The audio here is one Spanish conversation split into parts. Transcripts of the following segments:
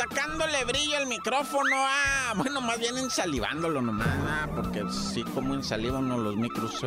Sacándole brillo al micrófono, ah, bueno, más bien ensalivándolo nomás, ah, porque sí, como ensaliva uno los micros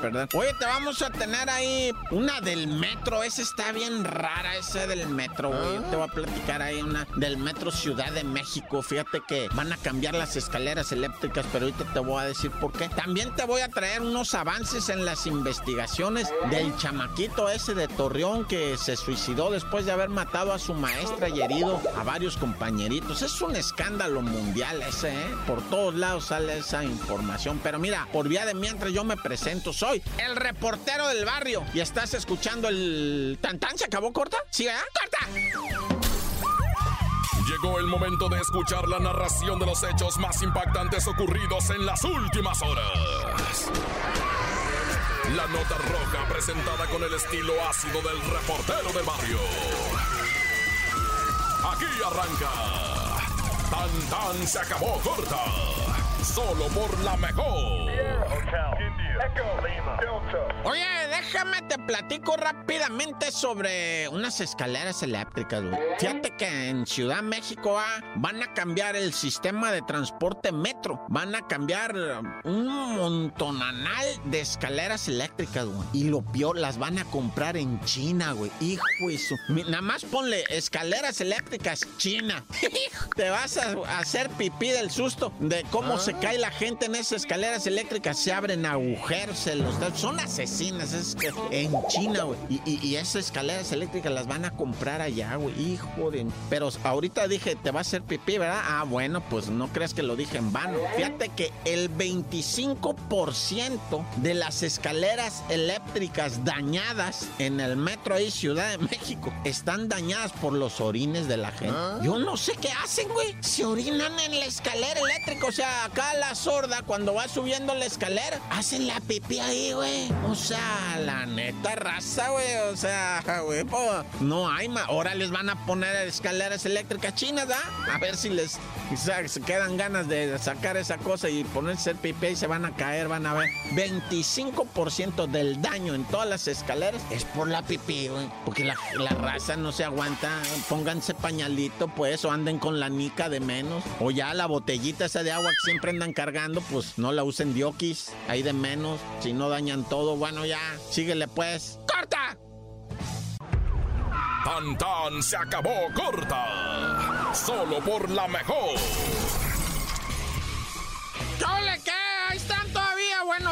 perder. Oye, te vamos a tener ahí una del metro, esa está bien rara, esa del metro, güey. Te voy a platicar ahí una del metro Ciudad de México. Fíjate que van a cambiar las escaleras eléctricas, pero ahorita te voy a decir por qué. También te voy a traer unos avances en las investigaciones del chamaquito ese de Torreón que se suicidó después de haber matado a su maestra y herido a varios compañeritos. Es un escándalo mundial ese, ¿eh? Por todos lados sale esa información. Pero mira, por vía de mientras yo me presento, soy el reportero del barrio y estás escuchando el... ¿Tantán se acabó corta? ¿Sí, verdad? ¡Corta! Llegó el momento de escuchar la narración de los hechos más impactantes ocurridos en las últimas horas. La nota roja presentada con el estilo ácido del reportero del barrio. Aquí arranca. Tan tan se acabó corta. Solo por la mejor. Oye, déjame te platico rápidamente sobre unas escaleras eléctricas, güey. Fíjate que en Ciudad México ah, van a cambiar el sistema de transporte metro. Van a cambiar un montonanal de escaleras eléctricas, güey. Y lo peor, las van a comprar en China, güey. Hijo. Mi- Nada más ponle escaleras eléctricas China. Te vas a hacer pipí del susto de cómo se cae la gente en esas escaleras eléctricas. Se abren agujeros, se los da- Son asesinas es en China, güey. Y, y- y esas escaleras eléctricas las van a comprar allá, güey. Hijo de... Pero ahorita dije, te va a hacer pipí, ¿verdad? Ah, bueno, pues no creas que lo dije en vano. Fíjate que el 25% de las escaleras eléctricas dañadas en el metro ahí, Ciudad de México, están dañadas por los orines de la gente. Yo no sé qué hacen, güey. Se orinan en la escalera eléctrica. O sea, acá la sorda, cuando va subiendo la escalera, hacen la pipí ahí, güey. O sea, la neta raza, güey. O sea, güey, po, no hay más. Ahora les van a poner escaleras eléctricas chinas, ¿ah? A ver si les quizá se quedan ganas de sacar esa cosa y ponerse el pipí y se van a caer, van a ver. 25% del daño en todas las escaleras es por la pipí, güey. Porque la, la raza no se aguanta. Pónganse pañalito, pues, o anden con la nica de menos. O ya la botellita esa de agua que siempre andan cargando, pues no la usen diokis, ahí de menos. Si no dañan todo, bueno, ya, síguele pues. ¡Corta! Tan tan se acabó corta. Solo por la mejor.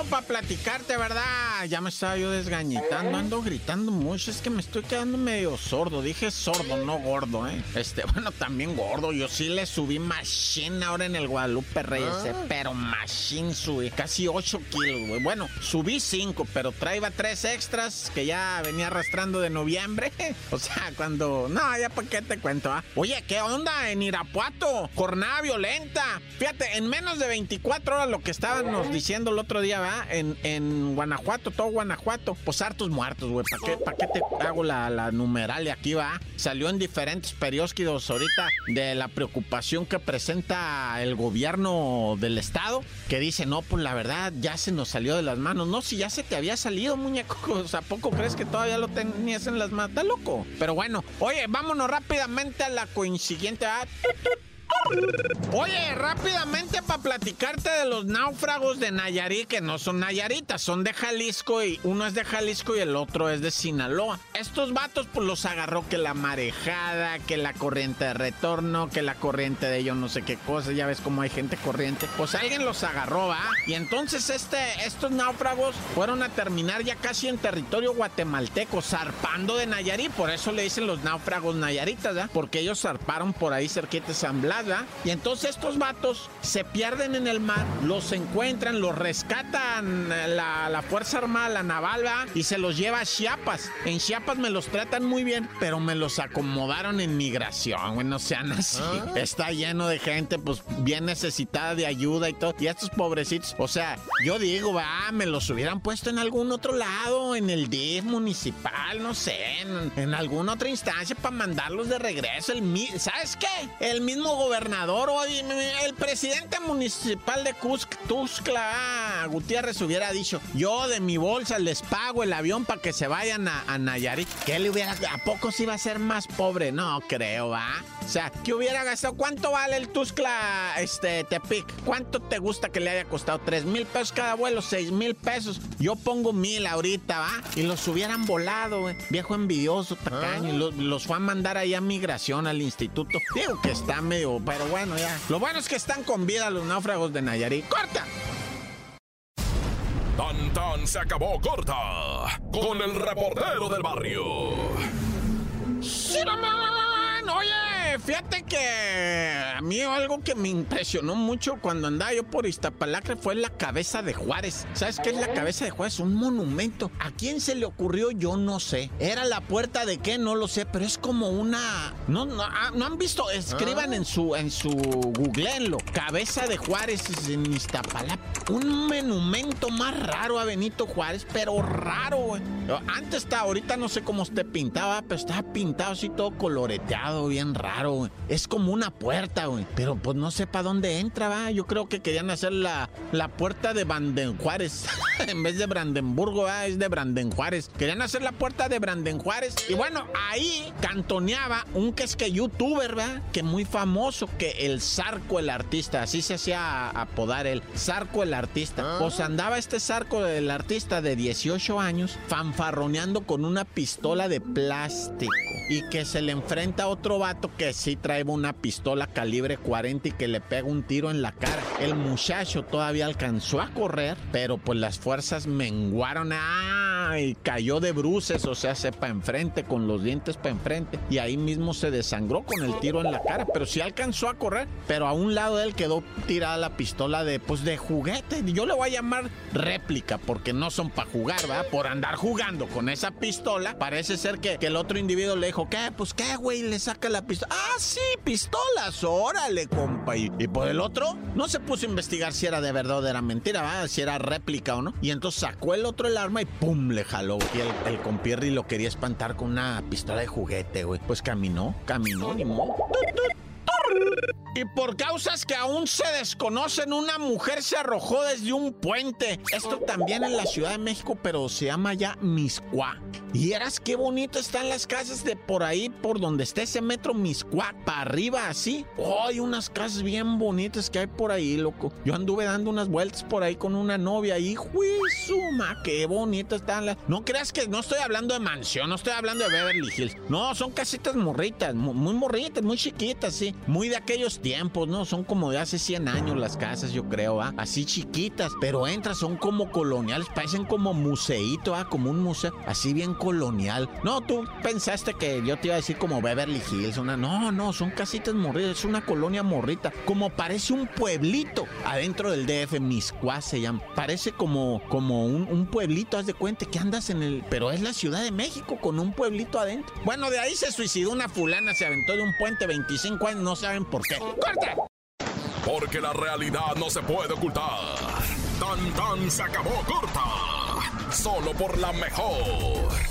Bueno, para platicarte, ¿verdad? Ya me estaba yo desgañitando, ando gritando mucho, es que me estoy quedando medio sordo. Dije sordo, no gordo, ¿eh? Este, bueno, también gordo. Yo sí le subí machine ahora en el Guadalupe Reyes, eh, pero machine subí casi 8 kilos, güey. Bueno, subí 5, pero traía 3 extras que ya venía arrastrando de noviembre. O sea, cuando... No, ya para qué te cuento, ¿ah? Oye, ¿qué onda en Irapuato? Jornada violenta. Fíjate, en menos de 24 horas lo que estábamos diciendo el otro día, En, Guanajuato, todo Guanajuato. Pues hartos muertos, güey. ¿Para qué, pa' qué te hago la, la numeralia aquí, va? Salió en diferentes periódicos ahorita de la preocupación que presenta el gobierno del estado, que dice, no, pues la verdad ya se nos salió de las manos. No, si ya se te había salido, muñeco. O sea, ¿a poco crees que todavía lo tenías en las manos? Está loco. Pero bueno, oye, vámonos rápidamente a la coincidiente. ¿ah? Oye, rápidamente para platicarte de los náufragos de Nayarit, que no son nayaritas, son de Jalisco y uno es de Jalisco y el otro es de Sinaloa. Estos vatos pues los agarró que la marejada, que la corriente de retorno, que la corriente de yo no sé qué cosa, ya ves cómo hay gente corriente. Pues alguien los agarró, ¿va? Y entonces este, estos náufragos fueron a terminar ya casi en territorio guatemalteco, zarpando de Nayarit, por eso le dicen los náufragos nayaritas, ¿va? Porque ellos zarparon por ahí cerquita de San Blas, ¿va? Y entonces estos vatos se pierden en el mar, los encuentran, los rescatan eh, la, la Fuerza Armada, la Naval, ¿va? Y se los lleva a Chiapas. En Chiapas me los tratan muy bien, pero me los acomodaron en migración, güey, no sean así. Está lleno de gente, pues, bien necesitada de ayuda y todo. Y estos pobrecitos, o sea, yo digo, va, me los hubieran puesto en algún otro lado, en el DIF municipal, no sé, en, en alguna otra instancia para mandarlos de regreso. El, mi- ¿Sabes qué? El mismo gobernador gobernador o el presidente municipal de Cusco, Tuscla Gutiérrez hubiera dicho, yo de mi bolsa les pago el avión para que se vayan a, a Nayarit. ¿Qué le hubiera, a poco se iba a ser más pobre? No creo, ¿va? O sea, ¿qué hubiera gastado? ¿Cuánto vale el Tuscla este, Tepic? ¿Cuánto te gusta que le haya costado? ¿Tres mil pesos cada vuelo? ¿Seis mil pesos? Yo pongo mil ahorita, ¿va? Y los hubieran volado, güey. Viejo envidioso, tacaño. Y los, los fue a mandar ahí a migración al instituto. Digo que está medio, pero bueno, ya. Lo bueno es que están con vida los náufragos de Nayarit. ¡Corta! Tan tan se acabó corta con el reportero del barrio. ¡Sí, Oye, fíjate que a mí algo que me impresionó mucho cuando andaba yo por Iztapalacre fue la cabeza de Juárez. ¿Sabes qué es la cabeza de Juárez? Un monumento. ¿A quién se le ocurrió? Yo no sé. ¿Era la puerta de qué? No lo sé, pero es como una... No, no, ah, ¿no han visto? Escriban en su, en su googleenlo. Cabeza de Juárez en Iztapalacre. Un monumento más raro a Benito Juárez, pero raro. Antes está, ahorita no sé cómo esté pintaba, pero estaba pintado así todo coloreteado bien raro, güey. Es como una puerta, güey. Pero pues no sé para dónde entra, va. Yo creo que querían hacer la, la puerta de Branden Juárez. en vez de Brandenburgo, va, es de Branden Juárez. Querían hacer la puerta de Branden Juárez. Y bueno, ahí cantoneaba un que es que youtuber, va, que muy famoso, que el Zarco el artista. Así se hacía apodar el Zarco el artista. Pues andaba este Zarco del artista de 18 años fanfarroneando con una pistola de plástico. Y que se le enfrenta a otro vato que sí trae una pistola calibre 40 y que le pega un tiro en la cara. El muchacho todavía alcanzó a correr, pero pues las fuerzas menguaron. ¡Ah! Y cayó de bruces, o sea, se para enfrente, con los dientes para enfrente. Y ahí mismo se desangró con el tiro en la cara. Pero sí alcanzó a correr, pero a un lado de él quedó tirada la pistola de, pues, de juguete. Yo le voy a llamar réplica, porque no son para jugar, ¿verdad? Por andar jugando con esa pistola, parece ser que, que el otro individuo le dijo, ¿qué? Pues, ¿qué, güey? Le saca la pistola. Ah, sí, pistolas, órale, compa. Y, y, por el otro, no se puso a investigar si era de verdad o era mentira, ¿verdad? si era réplica o no. Y entonces sacó el otro el arma y ¡pum! Le jaló. Y el, el compierri lo quería espantar con una pistola de juguete, güey. Pues caminó, caminó, ni modo. Y por causas que aún se desconocen, una mujer se arrojó desde un puente. Esto también en la Ciudad de México, pero se llama ya Miscuá. Y eras qué bonito están las casas de por ahí, por donde está ese metro Miscuá, para arriba así. Oh, hay unas casas bien bonitas que hay por ahí, loco. Yo anduve dando unas vueltas por ahí con una novia y ¡juizuma! Qué bonitas están las. No creas que no estoy hablando de mansión, no estoy hablando de Beverly Hills. No, son casitas morritas, muy morritas, muy chiquitas, sí. Muy de aquellos tiempos, ¿no? Son como de hace 100 años las casas, yo creo, ¿va? Así chiquitas, pero entras, son como coloniales, parecen como museíto, ¿ah? Como un museo, así bien colonial. No, tú pensaste que yo te iba a decir como Beverly Hills. No, no, son casitas morritas, es una colonia morrita, como parece un pueblito adentro del DF, Miscuá se llama. Parece como, como un, un pueblito, haz de cuenta que andas en el... Pero es la Ciudad de México con un pueblito adentro. Bueno, de ahí se suicidó una fulana, se aventó de un puente 25 años, no saben por qué. ¡Corta! Porque la realidad no se puede ocultar. Tan tan se acabó corta. Solo por la mejor.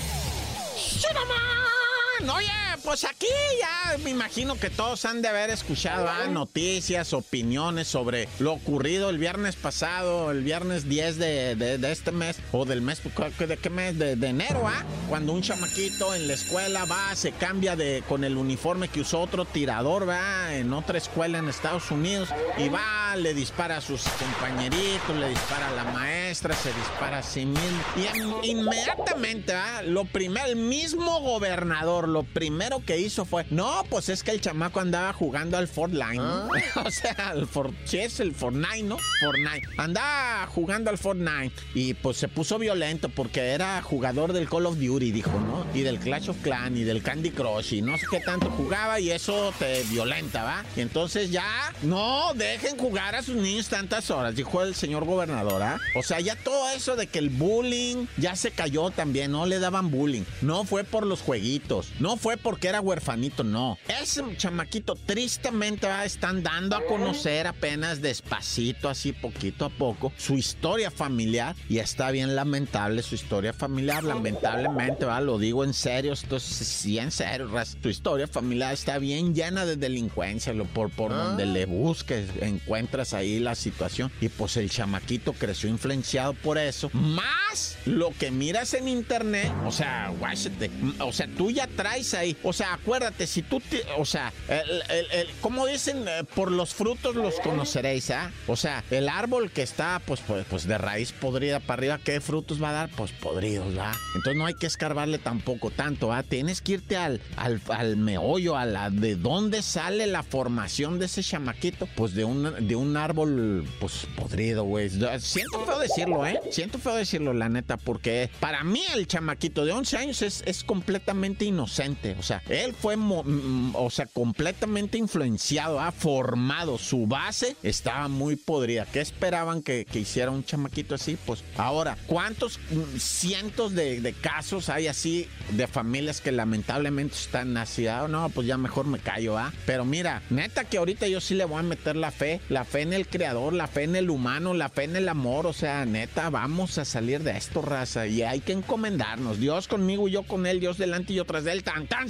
¡Shinaman! Oye, pues aquí ya me imagino que todos han de haber escuchado ¿ah? noticias, opiniones sobre lo ocurrido el viernes pasado, el viernes 10 de, de- de este mes, o del mes, ¿de qué mes? De, de enero, ¿ah? Cuando un chamaquito en la escuela va, se cambia de con el uniforme que usó otro tirador, va, en otra escuela en Estados Unidos, y va, le dispara a sus compañeritos, le dispara a la maestra, se dispara a sí mismo, y en- inmediatamente, ¿va? Lo primero, el mismo gobernador, lo primero que hizo fue, no, pues es que el chamaco andaba jugando al Fortnite, ¿no? o sea, al For, es el Fortnite, ¿no? Fortnite. Andaba jugando al Fortnite y pues se puso violento porque era jugador del Call of Duty, dijo, ¿no? Y del Clash of Clans y del Candy Crush y no sé qué tanto jugaba y eso te violenta, ¿va? Y entonces ya, no, dejen jugar a sus niños tantas horas, dijo el señor gobernador, ¿ah? O sea, ya todo eso de que el bullying ya se cayó también, no le daban bullying. No fue por los jueguitos, no fue porque porque era huerfanito, no. Ese chamaquito tristemente va, están dando a conocer apenas despacito, así poquito a poco, su historia familiar y está bien lamentable su historia familiar, lamentablemente, va, lo digo en serio, esto sí en serio, su historia familiar está bien llena de delincuencia, lo por, por donde ah. le busques, encuentras ahí la situación y pues el chamaquito creció influenciado por eso, más lo que miras en internet, o sea, guáchate, o sea, tú ya traes ahí, o sea, acuérdate, si tú, o sea, el, como dicen, eh, por los frutos los conoceréis, ¿ah? O sea, el árbol que está, pues, pues, pues, de raíz podrida para arriba, ¿qué frutos va a dar? Pues podridos, ¿va? Entonces no hay que escarbarle tampoco tanto, ¿va? Tienes que irte al, al, al meollo, a la de dónde sale la formación de ese chamaquito, pues de un, de un árbol, pues podrido, güey. Siento feo decirlo, ¿eh? Siento feo decirlo, la neta, porque para mí el chamaquito de 11 años es, es completamente inocente. O sea, él fue, o sea, completamente influenciado, ha formado. Su base estaba muy podrida. ¿Qué esperaban que, hiciera un chamaquito así? Pues ahora, ¿cuántos cientos de, casos hay así de familias que lamentablemente están así? Ah, no, pues ya mejor me callo, ¿ah? Pero mira, neta que ahorita yo sí le voy a meter la fe, la fe en el creador, la fe en el humano, la fe en el amor. O sea, neta, vamos a salir de esto, raza. Y hay que encomendarnos. Dios conmigo y yo con él, Dios delante y yo tras de él. Tan, tan,